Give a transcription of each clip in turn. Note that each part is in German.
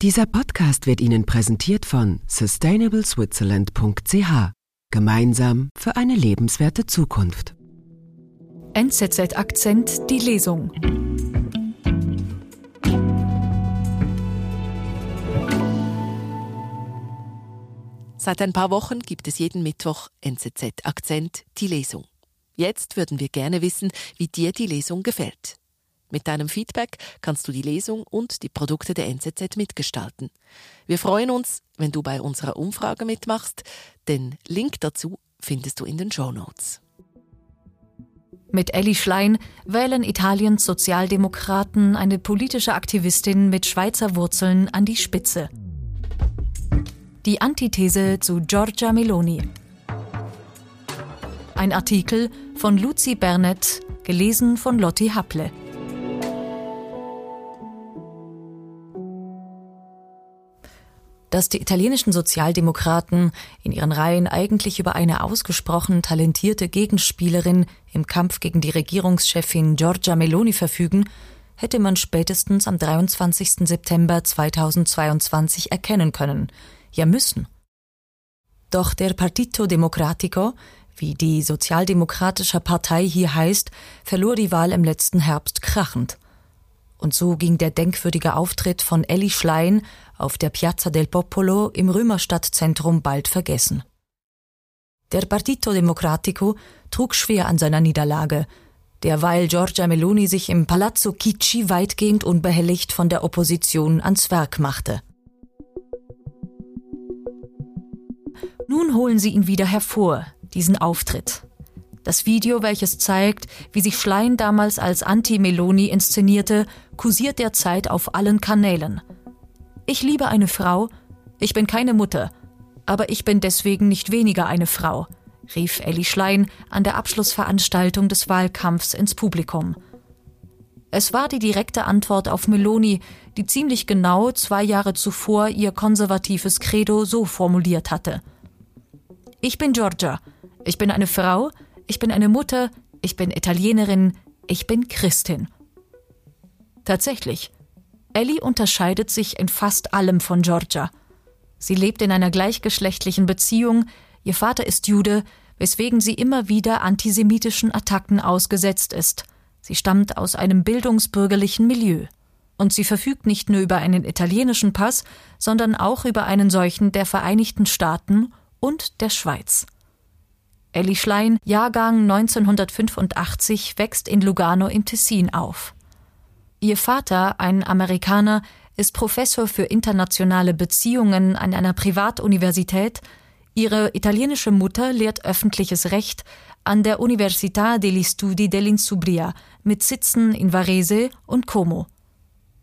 Dieser Podcast wird Ihnen präsentiert von sustainableswitzerland.ch. Gemeinsam für eine lebenswerte Zukunft. NZZ Akzent die Lesung. Seit ein paar Wochen gibt es jeden Mittwoch NZZ Akzent die Lesung. Jetzt würden wir gerne wissen, wie dir die Lesung gefällt. Mit deinem Feedback kannst du die Lesung und die Produkte der NZZ mitgestalten. Wir freuen uns, wenn du bei unserer Umfrage mitmachst. Den Link dazu findest du in den Show Notes. Mit Elli Schlein wählen Italiens Sozialdemokraten eine politische Aktivistin mit Schweizer Wurzeln an die Spitze. Die Antithese zu Giorgia Meloni. Ein Artikel von Luzi Bernet, gelesen von Lotti Happle. Dass die italienischen Sozialdemokraten in ihren Reihen eigentlich über eine ausgesprochen talentierte Gegenspielerin im Kampf gegen die Regierungschefin Giorgia Meloni verfügen, hätte man spätestens am 23. September 2022 erkennen können, ja müssen. Doch der Partito Democratico, wie die Sozialdemokratische Partei hier heißt, verlor die Wahl im letzten Herbst krachend. Und so ging der denkwürdige Auftritt von Elli Schlein auf der Piazza del Popolo im Römerstadtzentrum bald vergessen. Der Partito Democratico trug schwer an seiner Niederlage, derweil Giorgia Meloni sich im Palazzo Chicci weitgehend unbehelligt von der Opposition ans Werk machte. Nun holen sie ihn wieder hervor, diesen Auftritt. Das Video, welches zeigt, wie sich Schlein damals als Anti-Meloni inszenierte, kursiert derzeit auf allen Kanälen. Ich liebe eine Frau, ich bin keine Mutter, aber ich bin deswegen nicht weniger eine Frau, rief Elli Schlein an der Abschlussveranstaltung des Wahlkampfs ins Publikum. Es war die direkte Antwort auf Meloni, die ziemlich genau zwei Jahre zuvor ihr konservatives Credo so formuliert hatte. Ich bin Georgia, ich bin eine Frau, ich bin eine Mutter, ich bin Italienerin, ich bin Christin. Tatsächlich, Ellie unterscheidet sich in fast allem von Georgia. Sie lebt in einer gleichgeschlechtlichen Beziehung, ihr Vater ist Jude, weswegen sie immer wieder antisemitischen Attacken ausgesetzt ist. Sie stammt aus einem bildungsbürgerlichen Milieu. Und sie verfügt nicht nur über einen italienischen Pass, sondern auch über einen solchen der Vereinigten Staaten und der Schweiz. Elli Schlein, Jahrgang 1985, wächst in Lugano im Tessin auf. Ihr Vater, ein Amerikaner, ist Professor für internationale Beziehungen an einer Privatuniversität. Ihre italienische Mutter lehrt öffentliches Recht an der Università degli Studi dell'Insubria mit Sitzen in Varese und Como.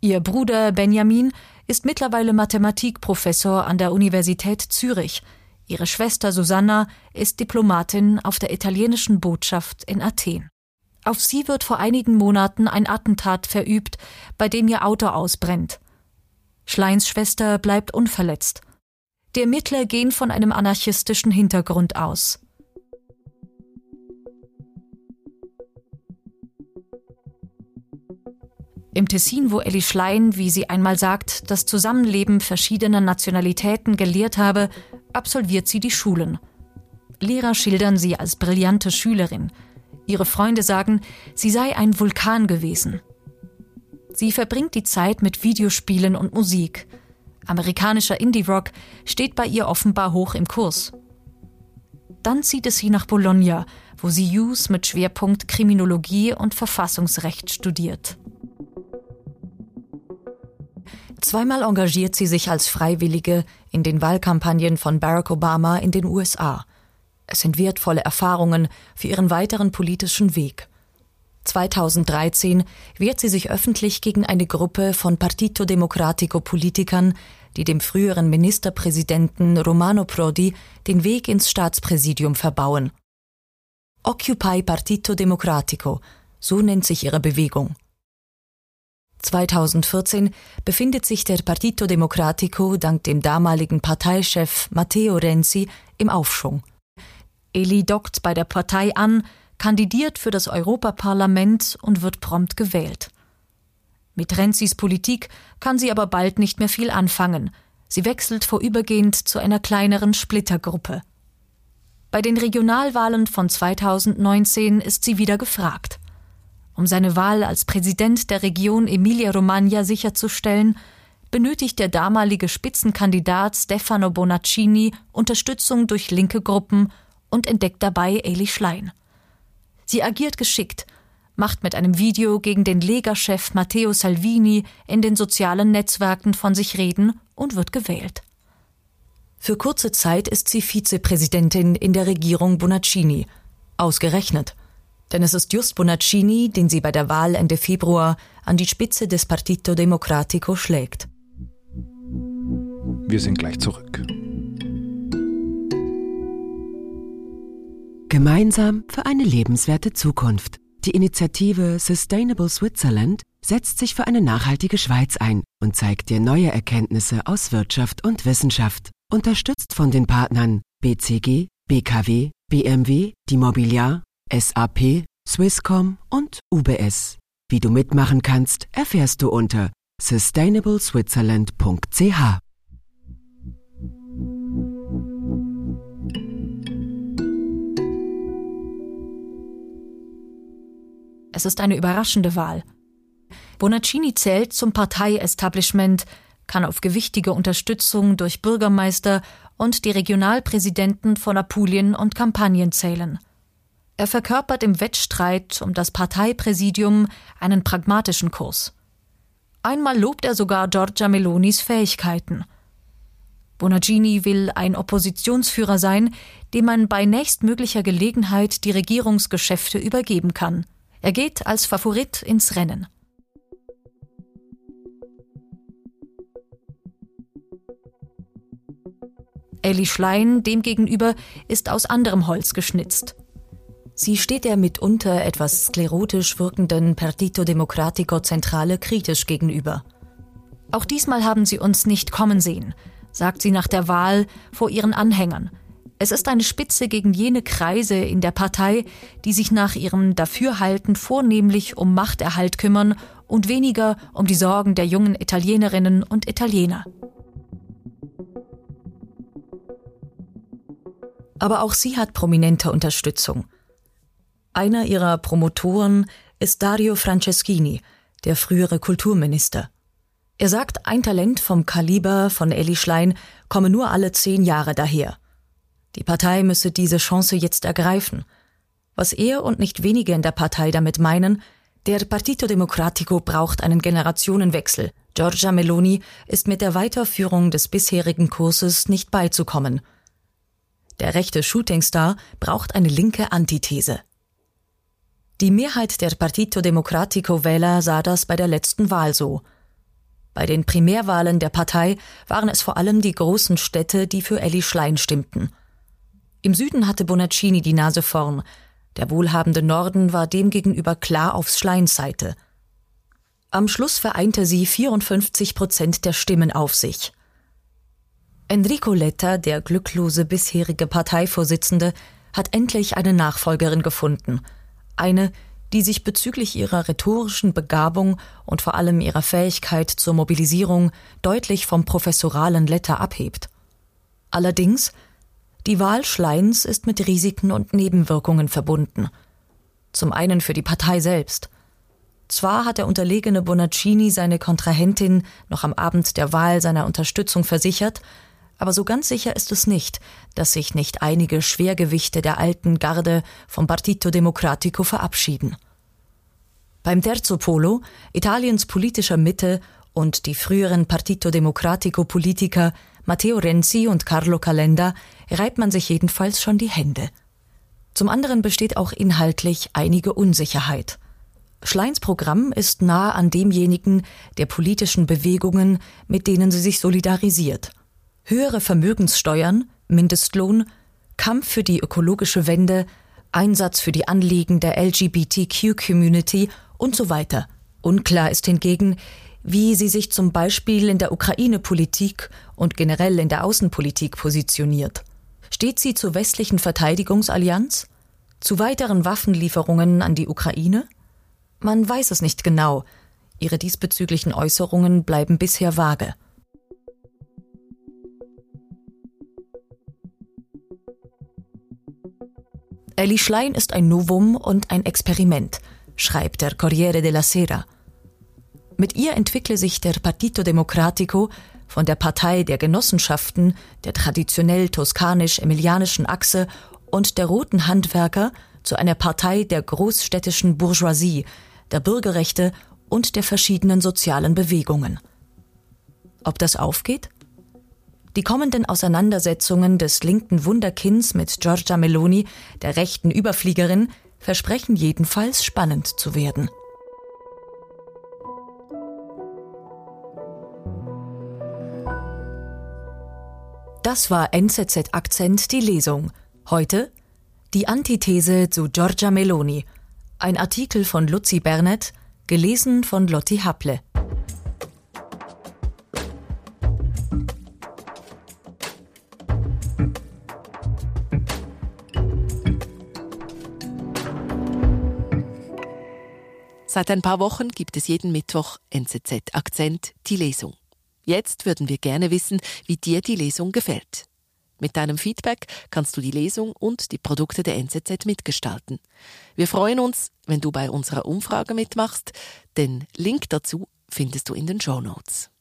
Ihr Bruder Benjamin ist mittlerweile Mathematikprofessor an der Universität Zürich. Ihre Schwester Susanna ist Diplomatin auf der italienischen Botschaft in Athen. Auf sie wird vor einigen Monaten ein Attentat verübt, bei dem ihr Auto ausbrennt. Schleins Schwester bleibt unverletzt. Die Ermittler gehen von einem anarchistischen Hintergrund aus. Im Tessin, wo Elli Schlein, wie sie einmal sagt, das Zusammenleben verschiedener Nationalitäten gelehrt habe, absolviert sie die Schulen. Lehrer schildern sie als brillante Schülerin, Ihre Freunde sagen, sie sei ein Vulkan gewesen. Sie verbringt die Zeit mit Videospielen und Musik. Amerikanischer Indie-Rock steht bei ihr offenbar hoch im Kurs. Dann zieht es sie nach Bologna, wo sie Jus mit Schwerpunkt Kriminologie und Verfassungsrecht studiert. Zweimal engagiert sie sich als Freiwillige in den Wahlkampagnen von Barack Obama in den USA. Es sind wertvolle Erfahrungen für ihren weiteren politischen Weg. 2013 wehrt sie sich öffentlich gegen eine Gruppe von Partito Democratico Politikern, die dem früheren Ministerpräsidenten Romano Prodi den Weg ins Staatspräsidium verbauen. Occupy Partito Democratico, so nennt sich ihre Bewegung. 2014 befindet sich der Partito Democratico dank dem damaligen Parteichef Matteo Renzi im Aufschwung. Eli dockt bei der Partei an, kandidiert für das Europaparlament und wird prompt gewählt. Mit Renzis Politik kann sie aber bald nicht mehr viel anfangen. Sie wechselt vorübergehend zu einer kleineren Splittergruppe. Bei den Regionalwahlen von 2019 ist sie wieder gefragt. Um seine Wahl als Präsident der Region Emilia-Romagna sicherzustellen, benötigt der damalige Spitzenkandidat Stefano Bonaccini Unterstützung durch linke Gruppen und entdeckt dabei Eli Schlein. Sie agiert geschickt, macht mit einem Video gegen den Lega-Chef Matteo Salvini in den sozialen Netzwerken von sich reden und wird gewählt. Für kurze Zeit ist sie Vizepräsidentin in der Regierung Bonaccini. Ausgerechnet. Denn es ist just Bonaccini, den sie bei der Wahl Ende Februar an die Spitze des Partito Democratico schlägt. Wir sind gleich zurück. Gemeinsam für eine lebenswerte Zukunft. Die Initiative Sustainable Switzerland setzt sich für eine nachhaltige Schweiz ein und zeigt dir neue Erkenntnisse aus Wirtschaft und Wissenschaft. Unterstützt von den Partnern BCG, BKW, BMW, die Mobiliar, SAP, Swisscom und UBS. Wie du mitmachen kannst, erfährst du unter sustainableswitzerland.ch. Es ist eine überraschende Wahl. Bonaccini zählt zum Parteiestablishment, kann auf gewichtige Unterstützung durch Bürgermeister und die Regionalpräsidenten von Apulien und Kampagnen zählen. Er verkörpert im Wettstreit um das Parteipräsidium einen pragmatischen Kurs. Einmal lobt er sogar Giorgia Melonis Fähigkeiten. Bonaccini will ein Oppositionsführer sein, dem man bei nächstmöglicher Gelegenheit die Regierungsgeschäfte übergeben kann. Er geht als Favorit ins Rennen. Elli Schlein demgegenüber ist aus anderem Holz geschnitzt. Sie steht der mitunter etwas sklerotisch wirkenden Partito Democratico Zentrale kritisch gegenüber. Auch diesmal haben sie uns nicht kommen sehen, sagt sie nach der Wahl vor ihren Anhängern. Es ist eine Spitze gegen jene Kreise in der Partei, die sich nach ihrem Dafürhalten vornehmlich um Machterhalt kümmern und weniger um die Sorgen der jungen Italienerinnen und Italiener. Aber auch sie hat prominente Unterstützung. Einer ihrer Promotoren ist Dario Franceschini, der frühere Kulturminister. Er sagt, ein Talent vom Kaliber von Elli Schlein komme nur alle zehn Jahre daher. Die Partei müsse diese Chance jetzt ergreifen. Was er und nicht wenige in der Partei damit meinen, der Partito Democratico braucht einen Generationenwechsel. Giorgia Meloni ist mit der Weiterführung des bisherigen Kurses nicht beizukommen. Der rechte Shootingstar braucht eine linke Antithese. Die Mehrheit der Partito Democratico Wähler sah das bei der letzten Wahl so. Bei den Primärwahlen der Partei waren es vor allem die großen Städte, die für Elli Schlein stimmten. Im Süden hatte Bonaccini die Nase vorn. Der wohlhabende Norden war demgegenüber klar auf Schleins Seite. Am Schluss vereinte sie 54 Prozent der Stimmen auf sich. Enrico Letta, der glücklose bisherige Parteivorsitzende, hat endlich eine Nachfolgerin gefunden. Eine, die sich bezüglich ihrer rhetorischen Begabung und vor allem ihrer Fähigkeit zur Mobilisierung deutlich vom professoralen Letta abhebt. Allerdings die Wahl Schleins ist mit Risiken und Nebenwirkungen verbunden. Zum einen für die Partei selbst. Zwar hat der unterlegene Bonaccini seine Kontrahentin noch am Abend der Wahl seiner Unterstützung versichert, aber so ganz sicher ist es nicht, dass sich nicht einige Schwergewichte der alten Garde vom Partito Democratico verabschieden. Beim Terzo Polo, Italiens politischer Mitte und die früheren Partito Democratico Politiker Matteo Renzi und Carlo Calenda reibt man sich jedenfalls schon die Hände. Zum anderen besteht auch inhaltlich einige Unsicherheit. Schleins Programm ist nah an demjenigen der politischen Bewegungen, mit denen sie sich solidarisiert. Höhere Vermögenssteuern, Mindestlohn, Kampf für die ökologische Wende, Einsatz für die Anliegen der LGBTQ-Community und so weiter. Unklar ist hingegen, wie sie sich zum Beispiel in der Ukraine-Politik und generell in der Außenpolitik positioniert. Steht sie zur westlichen Verteidigungsallianz? Zu weiteren Waffenlieferungen an die Ukraine? Man weiß es nicht genau. Ihre diesbezüglichen Äußerungen bleiben bisher vage. Elli Schlein ist ein Novum und ein Experiment, schreibt der Corriere della Sera. Mit ihr entwickle sich der Partito Democratico von der Partei der Genossenschaften, der traditionell toskanisch-emilianischen Achse und der roten Handwerker zu einer Partei der großstädtischen Bourgeoisie, der Bürgerrechte und der verschiedenen sozialen Bewegungen. Ob das aufgeht? Die kommenden Auseinandersetzungen des linken Wunderkinds mit Giorgia Meloni, der rechten Überfliegerin, versprechen jedenfalls spannend zu werden. Das war NZZ Akzent die Lesung. Heute die Antithese zu Giorgia Meloni. Ein Artikel von Luzi Bernet, gelesen von Lotti Haple. Seit ein paar Wochen gibt es jeden Mittwoch NZZ Akzent die Lesung. Jetzt würden wir gerne wissen, wie dir die Lesung gefällt. Mit deinem Feedback kannst du die Lesung und die Produkte der NZZ mitgestalten. Wir freuen uns, wenn du bei unserer Umfrage mitmachst. Den Link dazu findest du in den Show Notes.